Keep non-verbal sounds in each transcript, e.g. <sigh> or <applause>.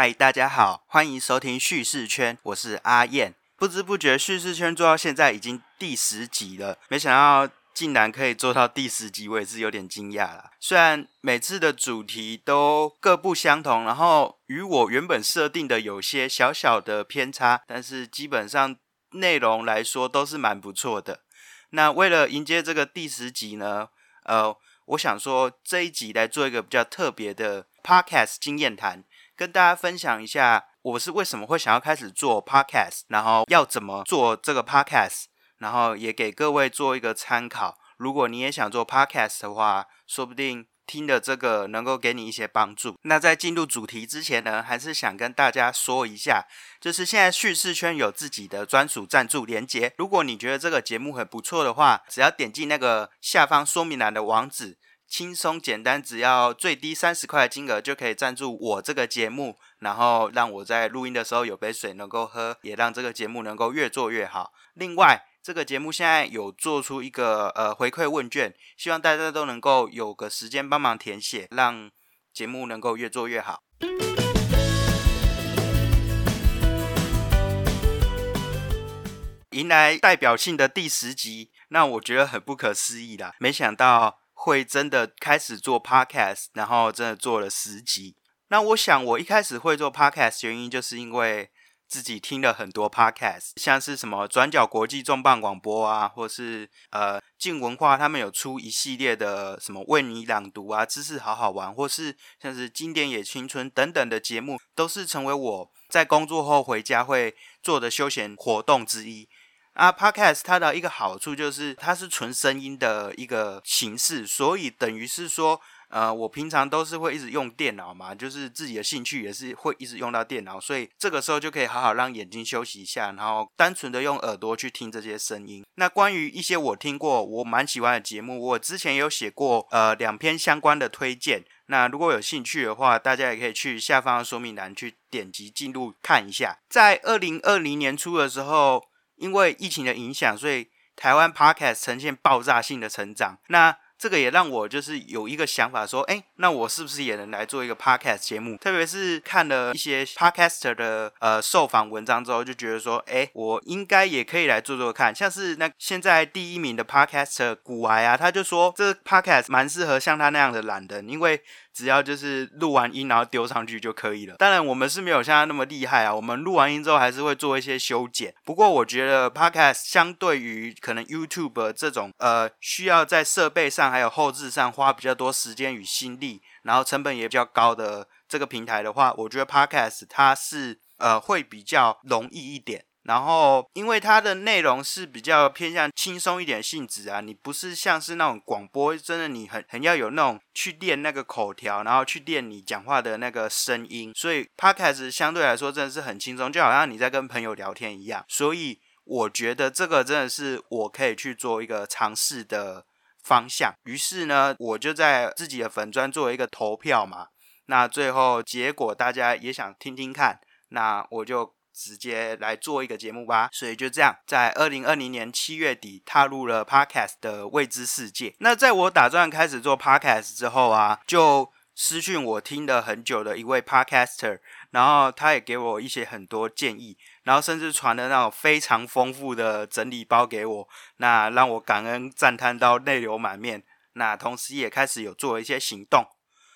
嗨，大家好，欢迎收听叙事圈，我是阿燕。不知不觉，叙事圈做到现在已经第十集了，没想到竟然可以做到第十集，我也是有点惊讶啦。虽然每次的主题都各不相同，然后与我原本设定的有些小小的偏差，但是基本上内容来说都是蛮不错的。那为了迎接这个第十集呢，呃，我想说这一集来做一个比较特别的 podcast 经验谈。跟大家分享一下，我是为什么会想要开始做 podcast，然后要怎么做这个 podcast，然后也给各位做一个参考。如果你也想做 podcast 的话，说不定听的这个能够给你一些帮助。那在进入主题之前呢，还是想跟大家说一下，就是现在叙事圈有自己的专属赞助连接。如果你觉得这个节目很不错的话，只要点击那个下方说明栏的网址。轻松简单，只要最低三十块的金额就可以赞助我这个节目，然后让我在录音的时候有杯水能够喝，也让这个节目能够越做越好。另外，这个节目现在有做出一个呃回馈问卷，希望大家都能够有个时间帮忙填写，让节目能够越做越好。迎来代表性的第十集，那我觉得很不可思议啦，没想到。会真的开始做 podcast，然后真的做了十集。那我想，我一开始会做 podcast 原因，就是因为自己听了很多 podcast，像是什么转角国际重磅广播啊，或是呃静文化他们有出一系列的什么为你朗读啊，知识好好玩，或是像是经典也青春等等的节目，都是成为我在工作后回家会做的休闲活动之一。啊，Podcast 它的一个好处就是它是纯声音的一个形式，所以等于是说，呃，我平常都是会一直用电脑嘛，就是自己的兴趣也是会一直用到电脑，所以这个时候就可以好好让眼睛休息一下，然后单纯的用耳朵去听这些声音。那关于一些我听过我蛮喜欢的节目，我之前有写过呃两篇相关的推荐，那如果有兴趣的话，大家也可以去下方的说明栏去点击进入看一下。在二零二零年初的时候。因为疫情的影响，所以台湾 podcast 呈现爆炸性的成长。那这个也让我就是有一个想法，说，哎，那我是不是也能来做一个 podcast 节目？特别是看了一些 podcaster 的呃受访文章之后，就觉得说，哎，我应该也可以来做做看。像是那现在第一名的 podcaster 古癌啊，他就说这 podcast 蛮适合像他那样的懒人，因为。只要就是录完音，然后丢上去就可以了。当然，我们是没有像他那么厉害啊。我们录完音之后，还是会做一些修剪。不过，我觉得 Podcast 相对于可能 YouTube 这种呃需要在设备上还有后置上花比较多时间与心力，然后成本也比较高的这个平台的话，我觉得 Podcast 它是呃会比较容易一点。然后，因为它的内容是比较偏向轻松一点性质啊，你不是像是那种广播，真的你很很要有那种去练那个口条，然后去练你讲话的那个声音，所以 podcast 相对来说真的是很轻松，就好像你在跟朋友聊天一样。所以我觉得这个真的是我可以去做一个尝试的方向。于是呢，我就在自己的粉砖做一个投票嘛，那最后结果大家也想听听看，那我就。直接来做一个节目吧，所以就这样，在二零二零年七月底踏入了 Podcast 的未知世界。那在我打算开始做 Podcast 之后啊，就私讯我听了很久的一位 Podcaster，然后他也给我一些很多建议，然后甚至传了那种非常丰富的整理包给我，那让我感恩赞叹到泪流满面。那同时也开始有做一些行动，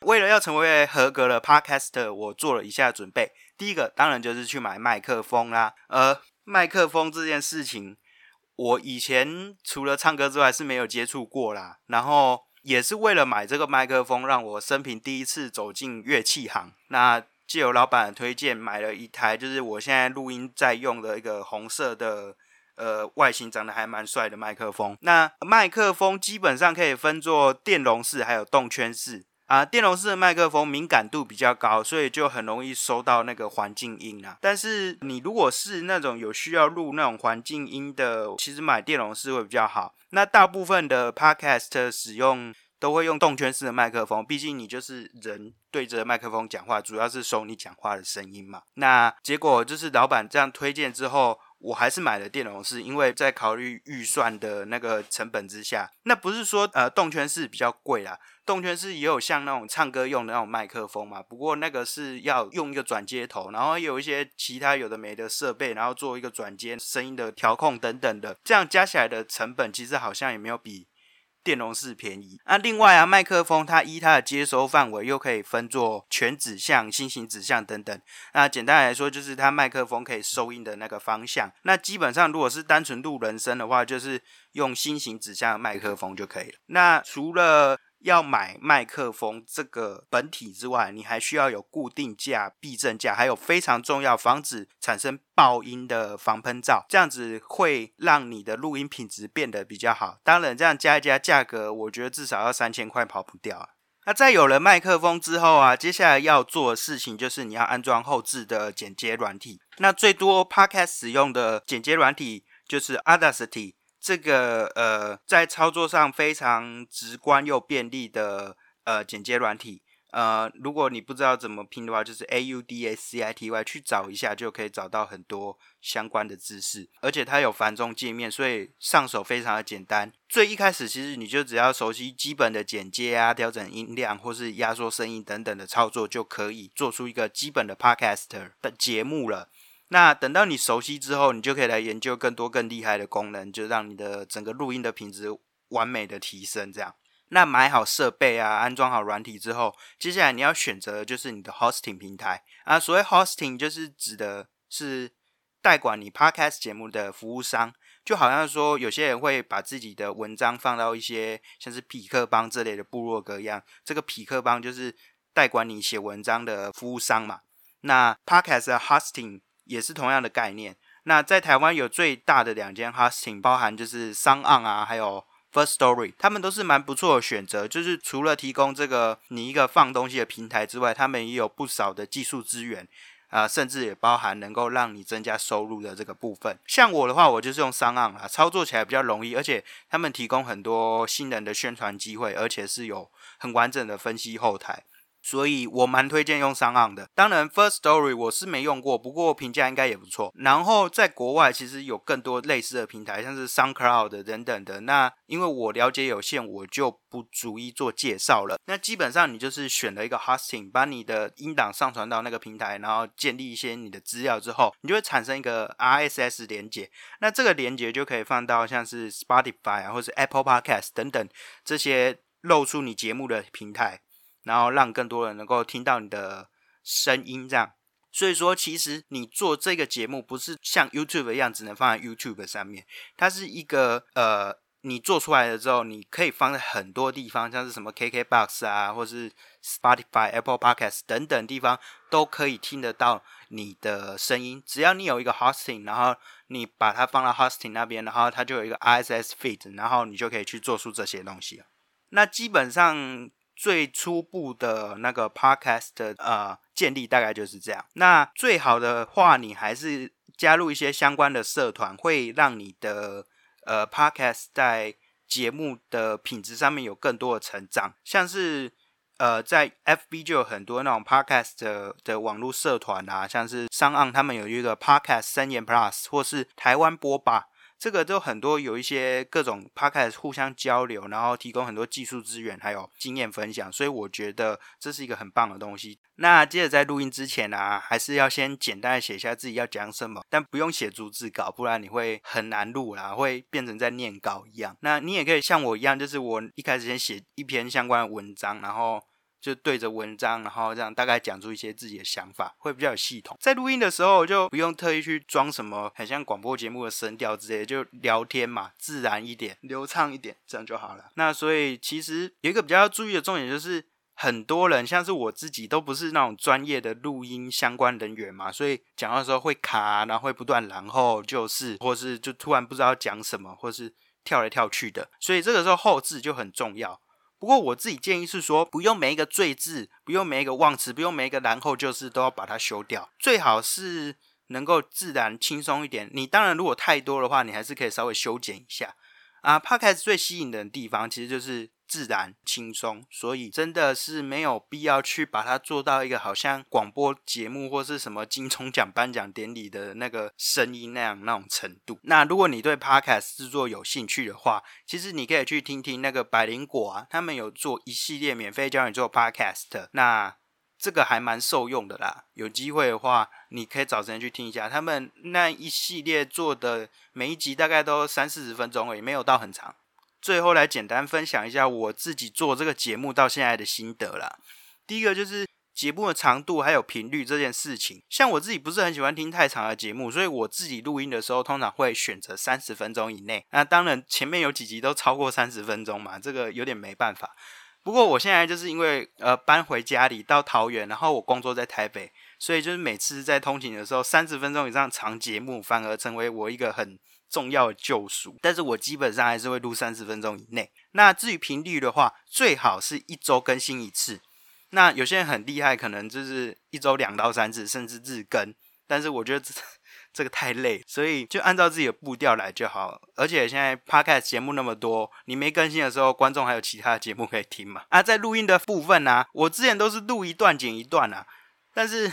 为了要成为合格的 Podcaster，我做了以下准备。第一个当然就是去买麦克风啦，呃，麦克风这件事情，我以前除了唱歌之外是没有接触过啦。然后也是为了买这个麦克风，让我生平第一次走进乐器行。那借由老板的推荐，买了一台就是我现在录音在用的一个红色的，呃，外形长得还蛮帅的麦克风。那麦克风基本上可以分作电容式还有动圈式。啊，电容式的麦克风敏感度比较高，所以就很容易收到那个环境音啊。但是你如果是那种有需要录那种环境音的，其实买电容式会比较好。那大部分的 podcast 使用都会用动圈式的麦克风，毕竟你就是人对着麦克风讲话，主要是收你讲话的声音嘛。那结果就是老板这样推荐之后。我还是买了电容式，因为在考虑预算的那个成本之下，那不是说呃动圈式比较贵啦，动圈式也有像那种唱歌用的那种麦克风嘛，不过那个是要用一个转接头，然后有一些其他有的没的设备，然后做一个转接声音的调控等等的，这样加起来的成本其实好像也没有比。电容式便宜，那另外啊，麦克风它依它的接收范围又可以分作全指向、新型指向等等。那简单来说，就是它麦克风可以收音的那个方向。那基本上如果是单纯录人声的话，就是用新型指向麦克风就可以了。那除了要买麦克风这个本体之外，你还需要有固定架、避震架，还有非常重要防止产生爆音的防喷罩，这样子会让你的录音品质变得比较好。当然，这样加一加价格，我觉得至少要三千块跑不掉啊。那在有了麦克风之后啊，接下来要做的事情就是你要安装后置的剪接软体。那最多 Podcast 使用的剪接软体就是 Audacity。这个呃，在操作上非常直观又便利的呃剪接软体，呃，如果你不知道怎么拼的话，就是 A U D A C I T Y 去找一下，就可以找到很多相关的知识。而且它有繁中界面，所以上手非常的简单。最一开始其实你就只要熟悉基本的剪接啊、调整音量或是压缩声音等等的操作，就可以做出一个基本的 Podcaster 的节目了。那等到你熟悉之后，你就可以来研究更多更厉害的功能，就让你的整个录音的品质完美的提升。这样，那买好设备啊，安装好软体之后，接下来你要选择的就是你的 hosting 平台啊。所谓 hosting 就是指的是代管你 podcast 节目的服务商，就好像说有些人会把自己的文章放到一些像是匹克邦这类的部落格一样，这个匹克邦就是代管你写文章的服务商嘛。那 podcast 的 hosting 也是同样的概念。那在台湾有最大的两间 hosting，包含就是商岸啊，还有 First Story，他们都是蛮不错的选择。就是除了提供这个你一个放东西的平台之外，他们也有不少的技术资源啊，甚至也包含能够让你增加收入的这个部分。像我的话，我就是用商岸啊，操作起来比较容易，而且他们提供很多新人的宣传机会，而且是有很完整的分析后台。所以我蛮推荐用商岸的，当然 First Story 我是没用过，不过评价应该也不错。然后在国外其实有更多类似的平台，像是 SoundCloud 等等的。那因为我了解有限，我就不逐一做介绍了。那基本上你就是选了一个 Hosting，把你的音档上传到那个平台，然后建立一些你的资料之后，你就会产生一个 RSS 连接。那这个连接就可以放到像是 Spotify 啊，或是 Apple Podcast 等等这些露出你节目的平台。然后让更多人能够听到你的声音，这样。所以说，其实你做这个节目不是像 YouTube 一样只能放在 YouTube 上面，它是一个呃，你做出来了之后，你可以放在很多地方，像是什么 KKBox 啊，或是 Spotify、Apple Podcast 等等地方都可以听得到你的声音。只要你有一个 Hosting，然后你把它放到 Hosting 那边，然后它就有一个 RSS feed，然后你就可以去做出这些东西了。那基本上。最初步的那个 podcast 的呃建立大概就是这样。那最好的话，你还是加入一些相关的社团，会让你的呃 podcast 在节目的品质上面有更多的成长。像是呃在 FB 就有很多那种 podcast 的网络社团啊，像是商岸他们有一个 podcast 三言 plus，或是台湾播吧。这个就很多有一些各种 podcast 互相交流，然后提供很多技术资源，还有经验分享，所以我觉得这是一个很棒的东西。那接着在录音之前呢，还是要先简单的写下自己要讲什么，但不用写逐字稿，不然你会很难录啦，会变成在念稿一样。那你也可以像我一样，就是我一开始先写一篇相关的文章，然后。就对着文章，然后这样大概讲出一些自己的想法，会比较有系统。在录音的时候，就不用特意去装什么很像广播节目的声调之类，就聊天嘛，自然一点，流畅一点，这样就好了。那所以其实有一个比较要注意的重点，就是很多人像是我自己都不是那种专业的录音相关人员嘛，所以讲的时候会卡，然后会不断然后就是，或是就突然不知道讲什么，或是跳来跳去的，所以这个时候后置就很重要。不过我自己建议是说，不用每一个最字，不用每一个忘词，不用每一个然后就是都要把它修掉，最好是能够自然轻松一点。你当然如果太多的话，你还是可以稍微修剪一下啊。Podcast 最吸引的地方其实就是自然轻松，所以真的是没有必要去把它做到一个好像广播节目或是什么金钟奖颁奖典礼的那个声音那样那种程度。那如果你对 podcast 制作有兴趣的话，其实你可以去听听那个百灵果啊，他们有做一系列免费教你做 podcast，那这个还蛮受用的啦。有机会的话，你可以找时间去听一下，他们那一系列做的每一集大概都三四十分钟而已，没有到很长。最后来简单分享一下我自己做这个节目到现在的心得啦。第一个就是节目的长度还有频率这件事情，像我自己不是很喜欢听太长的节目，所以我自己录音的时候通常会选择三十分钟以内。那当然前面有几集都超过三十分钟嘛，这个有点没办法。不过我现在就是因为呃搬回家里到桃园，然后我工作在台北，所以就是每次在通勤的时候，三十分钟以上长节目反而成为我一个很。重要的救赎，但是我基本上还是会录三十分钟以内。那至于频率的话，最好是一周更新一次。那有些人很厉害，可能就是一周两到三次，甚至日更。但是我觉得这 <laughs> 个太累，所以就按照自己的步调来就好。而且现在 podcast 节目那么多，你没更新的时候，观众还有其他的节目可以听嘛？啊，在录音的部分呢，我之前都是录一段剪一段啊，但是。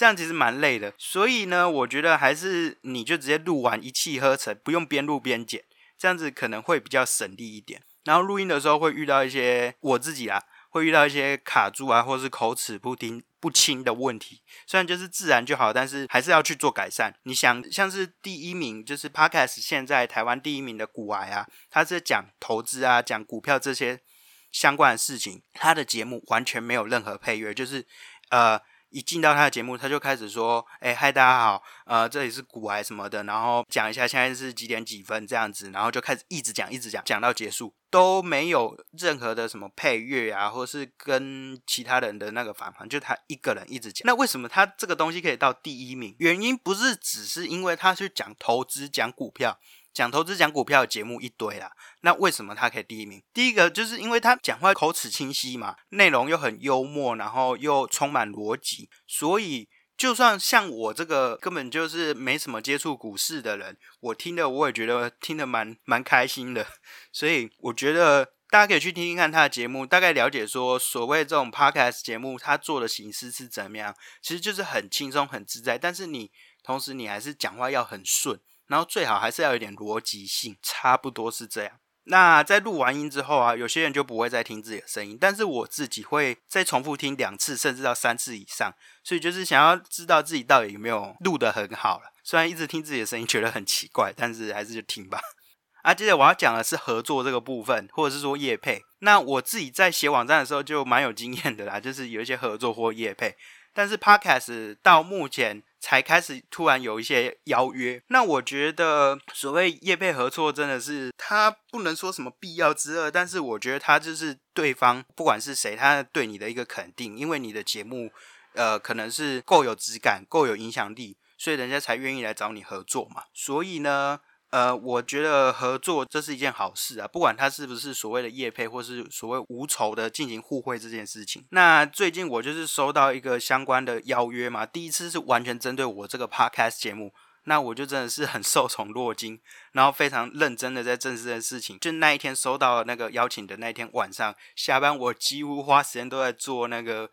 这样其实蛮累的，所以呢，我觉得还是你就直接录完一气呵成，不用边录边剪，这样子可能会比较省力一点。然后录音的时候会遇到一些我自己啊，会遇到一些卡住啊，或是口齿不听不清的问题。虽然就是自然就好，但是还是要去做改善。你想，像是第一名就是 Podcast 现在台湾第一名的股癌啊，他是讲投资啊，讲股票这些相关的事情，他的节目完全没有任何配乐，就是呃。一进到他的节目，他就开始说：“哎，嗨，大家好，呃，这里是古癌什么的，然后讲一下现在是几点几分这样子，然后就开始一直讲，一直讲，讲到结束都没有任何的什么配乐啊，或是跟其他人的那个反方，就他一个人一直讲。那为什么他这个东西可以到第一名？原因不是只是因为他去讲投资、讲股票。”讲投资、讲股票的节目一堆啦，那为什么他可以第一名？第一个就是因为他讲话口齿清晰嘛，内容又很幽默，然后又充满逻辑，所以就算像我这个根本就是没什么接触股市的人，我听的我也觉得听得蛮蛮开心的。所以我觉得大家可以去听听看他的节目，大概了解说所谓这种 podcast 节目他做的形式是怎么样，其实就是很轻松、很自在，但是你同时你还是讲话要很顺。然后最好还是要有点逻辑性，差不多是这样。那在录完音之后啊，有些人就不会再听自己的声音，但是我自己会再重复听两次，甚至到三次以上。所以就是想要知道自己到底有没有录得很好了。虽然一直听自己的声音觉得很奇怪，但是还是就听吧。<laughs> 啊，接着我要讲的是合作这个部分，或者是说业配。那我自己在写网站的时候就蛮有经验的啦，就是有一些合作或业配。但是 Podcast 到目前。才开始突然有一些邀约，那我觉得所谓业配合作真的是他不能说什么必要之二，但是我觉得他就是对方不管是谁，他对你的一个肯定，因为你的节目呃可能是够有质感、够有影响力，所以人家才愿意来找你合作嘛。所以呢。呃，我觉得合作这是一件好事啊，不管他是不是所谓的业配，或是所谓无酬的进行互惠这件事情。那最近我就是收到一个相关的邀约嘛，第一次是完全针对我这个 podcast 节目，那我就真的是很受宠若惊，然后非常认真的在正视的事情。就那一天收到那个邀请的那一天晚上下班，我几乎花时间都在做那个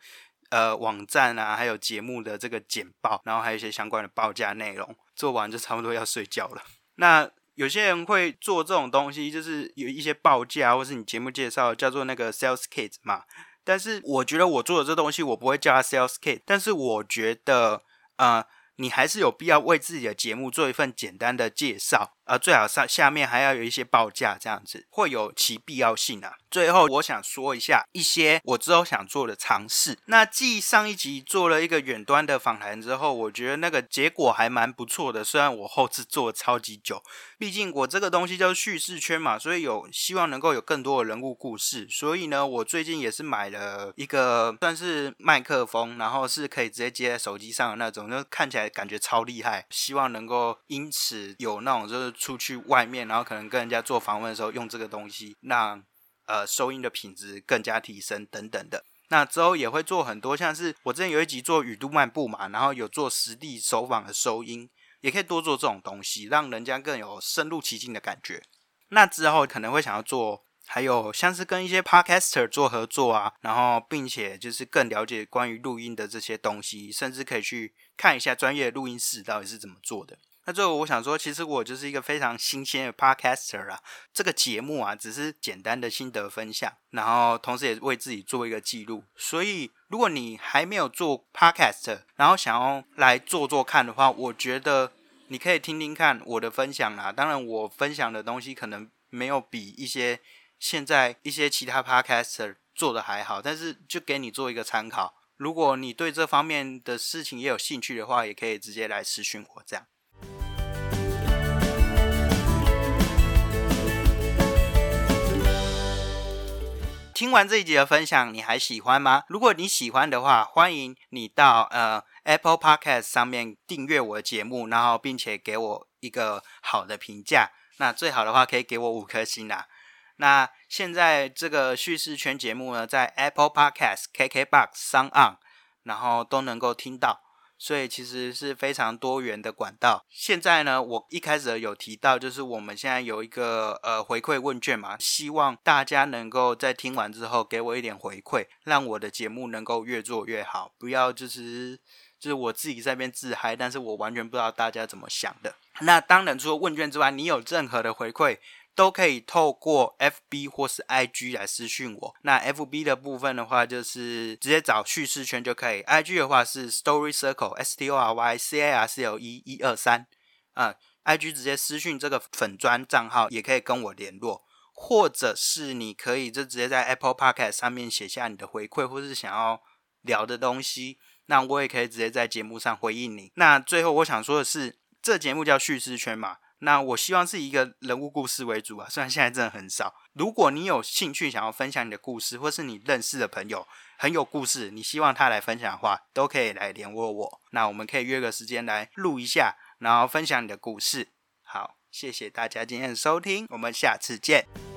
呃网站啊，还有节目的这个简报，然后还有一些相关的报价内容，做完就差不多要睡觉了。那有些人会做这种东西，就是有一些报价，或是你节目介绍叫做那个 sales kit 嘛。但是我觉得我做的这东西，我不会叫它 sales kit。但是我觉得，呃，你还是有必要为自己的节目做一份简单的介绍。呃，最好上下面还要有一些报价，这样子会有其必要性啊。最后，我想说一下一些我之后想做的尝试。那继上一集做了一个远端的访谈之后，我觉得那个结果还蛮不错的。虽然我后置做超级久，毕竟我这个东西叫叙事圈嘛，所以有希望能够有更多的人物故事。所以呢，我最近也是买了一个算是麦克风，然后是可以直接接在手机上的那种，就看起来感觉超厉害。希望能够因此有那种就是。出去外面，然后可能跟人家做访问的时候用这个东西，让呃收音的品质更加提升等等的。那之后也会做很多，像是我之前有一集做雨都漫步嘛，然后有做实地走访的收音，也可以多做这种东西，让人家更有深入其境的感觉。那之后可能会想要做还有像是跟一些 podcaster 做合作啊，然后并且就是更了解关于录音的这些东西，甚至可以去看一下专业录音室到底是怎么做的。那最后我想说，其实我就是一个非常新鲜的 podcaster 啊，这个节目啊只是简单的心得分享，然后同时也为自己做一个记录。所以如果你还没有做 podcast，然后想要来做做看的话，我觉得你可以听听看我的分享啦。当然，我分享的东西可能没有比一些现在一些其他 podcaster 做的还好，但是就给你做一个参考。如果你对这方面的事情也有兴趣的话，也可以直接来私讯我这样。听完这一集的分享，你还喜欢吗？如果你喜欢的话，欢迎你到呃 Apple Podcast 上面订阅我的节目，然后并且给我一个好的评价。那最好的话可以给我五颗星啦。那现在这个叙事圈节目呢，在 Apple Podcast、KKBox、s o n On，然后都能够听到。所以其实是非常多元的管道。现在呢，我一开始有提到，就是我们现在有一个呃回馈问卷嘛，希望大家能够在听完之后给我一点回馈，让我的节目能够越做越好。不要就是就是我自己在边自嗨，但是我完全不知道大家怎么想的。那当然，除了问卷之外，你有任何的回馈？都可以透过 F B 或是 I G 来私讯我。那 F B 的部分的话，就是直接找叙事圈就可以。I G 的话是 Story Circle S T O R Y C A R C L E 一二三啊。I G 直接私讯这个粉砖账号也可以跟我联络，或者是你可以就直接在 Apple Podcast 上面写下你的回馈，或是想要聊的东西，那我也可以直接在节目上回应你。那最后我想说的是，这节目叫叙事圈嘛。那我希望是以一个人物故事为主啊，虽然现在真的很少。如果你有兴趣想要分享你的故事，或是你认识的朋友很有故事，你希望他来分享的话，都可以来联络我。那我们可以约个时间来录一下，然后分享你的故事。好，谢谢大家今天的收听，我们下次见。